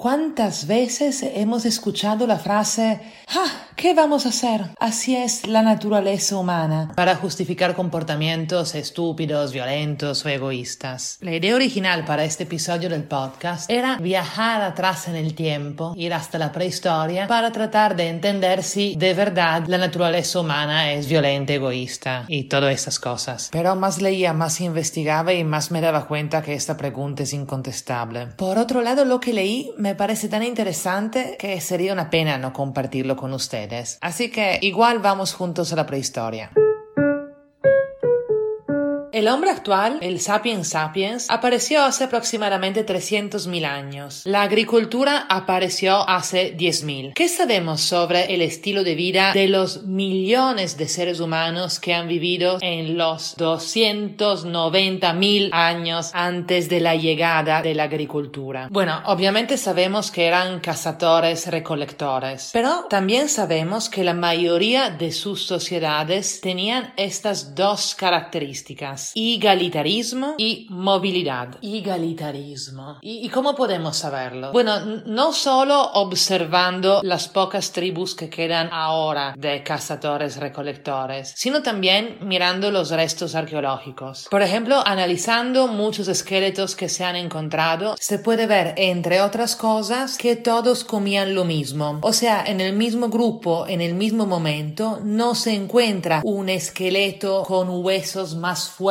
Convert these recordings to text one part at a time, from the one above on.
¿Cuántas veces hemos escuchado la frase, ah, ¿qué vamos a hacer? Así es la naturaleza humana, para justificar comportamientos estúpidos, violentos o egoístas. La idea original para este episodio del podcast era viajar atrás en el tiempo, ir hasta la prehistoria, para tratar de entender si de verdad la naturaleza humana es violenta, egoísta y todas esas cosas. Pero más leía, más investigaba y más me daba cuenta que esta pregunta es incontestable. Por otro lado, lo que leí me parece tan interesante que sería una pena no compartirlo con ustedes. Así que igual vamos juntos a la prehistoria. El hombre actual, el sapiens sapiens, apareció hace aproximadamente 300.000 años. La agricultura apareció hace 10.000. ¿Qué sabemos sobre el estilo de vida de los millones de seres humanos que han vivido en los 290.000 años antes de la llegada de la agricultura? Bueno, obviamente sabemos que eran cazadores recolectores, pero también sabemos que la mayoría de sus sociedades tenían estas dos características Igalitarismo y movilidad. Igalitarismo. ¿Y, cómo podemos saberlo? Bueno, no solo observando las pocas tribus que quedan ahora de cazadores recolectores, sino también mirando los restos arqueológicos. Por ejemplo, analizando muchos esqueletos que se han encontrado, se puede ver, entre otras cosas, que todos comían lo mismo. O sea, en el mismo grupo, en el mismo momento, no se encuentra un esqueleto con huesos más fuertes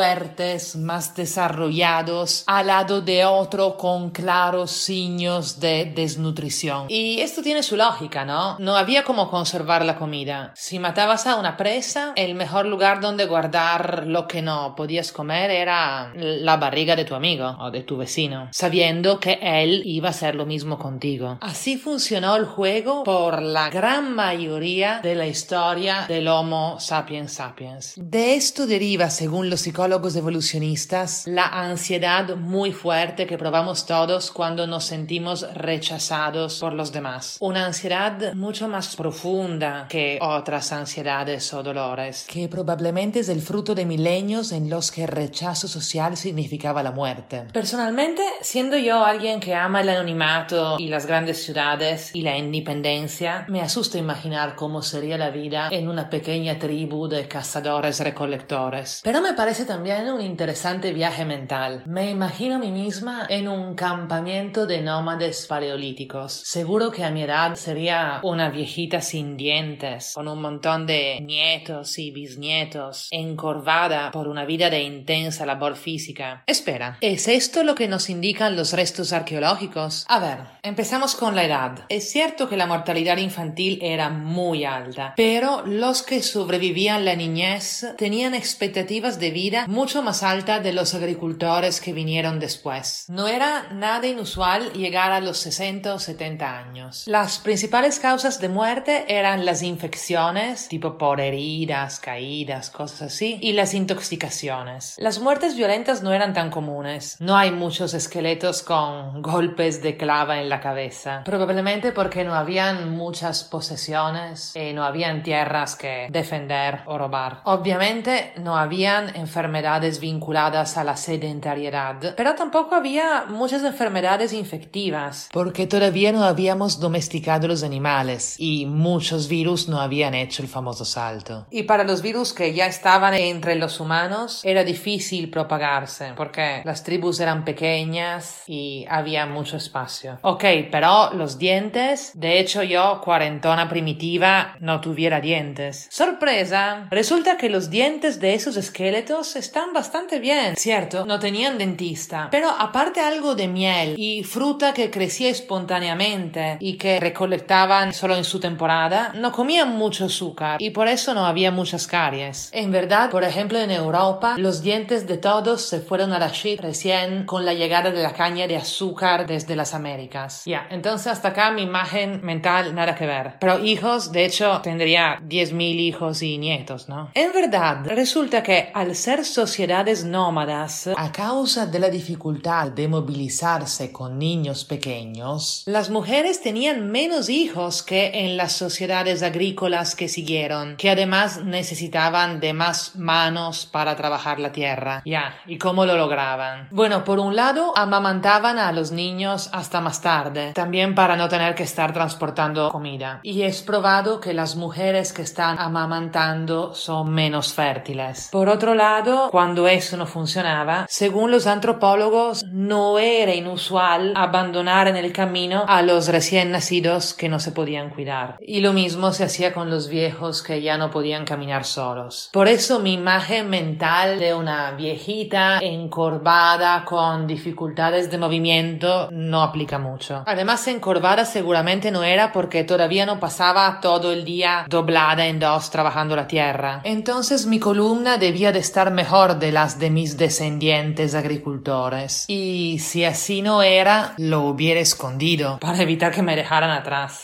más desarrollados, al lado de otro con claros signos de desnutrición. Y esto tiene su lógica, ¿no? No había cómo conservar la comida. Si matabas a una presa, el mejor lugar donde guardar lo que no podías comer era la barriga de tu amigo o de tu vecino, sabiendo que él iba a hacer lo mismo contigo. Así funcionó el juego por la gran mayoría de la historia del Homo sapiens sapiens. De esto deriva, según los psicólogos, evolucionistas, la ansiedad muy fuerte que probamos todos cuando nos sentimos rechazados por los demás. Una ansiedad mucho más profunda que otras ansiedades o dolores, que probablemente es el fruto de milenios en los que el rechazo social significaba la muerte. Personalmente, siendo yo alguien que ama el anonimato y las grandes ciudades y la independencia, me asusta imaginar cómo sería la vida en una pequeña tribu de cazadores recolectores. Pero me parece también un interesante viaje mental. Me imagino a mí misma en un campamento de nómades paleolíticos. Seguro que a mi edad sería una viejita sin dientes, con un montón de nietos y bisnietos, encorvada por una vida de intensa labor física. Espera, ¿es esto lo que nos indican los restos arqueológicos? A ver, empezamos con la edad. Es cierto que la mortalidad infantil era muy alta, pero los que sobrevivían la niñez tenían expectativas de vida mucho más alta de los agricultores que vinieron después. No era nada inusual llegar a los 60 o 70 años. Las principales causas de muerte eran las infecciones, tipo por heridas, caídas, cosas así, y las intoxicaciones. Las muertes violentas no eran tan comunes. No hay muchos esqueletos con golpes de clava en la cabeza. Probablemente porque no habían muchas posesiones y no habían tierras que defender o robar. Obviamente no habían enfermedades vinculadas a la sedentariedad, pero tampoco había muchas enfermedades infectivas, porque todavía no habíamos domesticado los animales y muchos virus no habían hecho el famoso salto. Y para los virus que ya estaban entre los humanos era difícil propagarse, porque las tribus eran pequeñas y había mucho espacio. Ok, pero los dientes, de hecho yo, cuarentona primitiva, no tuviera dientes. Sorpresa, resulta que los dientes de esos esqueletos están bastante bien, cierto, no tenían dentista, pero aparte algo de miel y fruta que crecía espontáneamente y que recolectaban solo en su temporada, no comían mucho azúcar y por eso no había muchas caries. En verdad, por ejemplo, en Europa, los dientes de todos se fueron a la shit recién con la llegada de la caña de azúcar desde las Américas. Ya, entonces hasta acá mi imagen mental nada que ver. Pero hijos, de hecho, tendría 10.000 hijos y nietos, ¿no? En verdad, resulta que al ser sociedades nómadas, a causa de la dificultad de movilizarse con niños pequeños, las mujeres tenían menos hijos que en las sociedades agrícolas que siguieron, que además necesitaban de más manos para trabajar la tierra. Ya, ¿y cómo lo lograban? Bueno, por un lado, amamantaban a los niños hasta más tarde, también para no tener que estar transportando comida. Y es probado que las mujeres que están amamantando son menos fértiles. Por otro lado, cuando eso no funcionaba, según los antropólogos, no era inusual abandonar en el camino a los recién nacidos que no se podían cuidar. Y lo mismo se hacía con los viejos que ya no podían caminar solos. Por eso mi imagen mental de una viejita encorvada con dificultades de movimiento no aplica mucho. Además, encorvada seguramente no era porque todavía no pasaba todo el día doblada en dos trabajando la tierra. Entonces mi columna debía de estar de las de mis descendientes agricultores. Y si así no era, lo hubiera escondido para evitar que me dejaran atrás.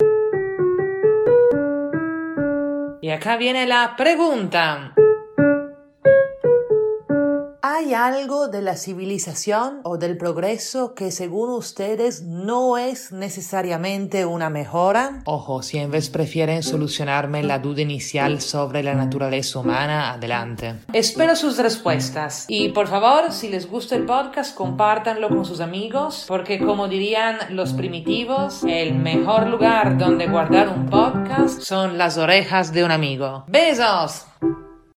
Y acá viene la pregunta. ¿Hay algo de la civilización o del progreso que según ustedes no es necesariamente una mejora? Ojo, si en vez prefieren solucionarme la duda inicial sobre la naturaleza humana, adelante. Espero sus respuestas y por favor, si les gusta el podcast, compártanlo con sus amigos porque como dirían los primitivos, el mejor lugar donde guardar un podcast son las orejas de un amigo. ¡Besos!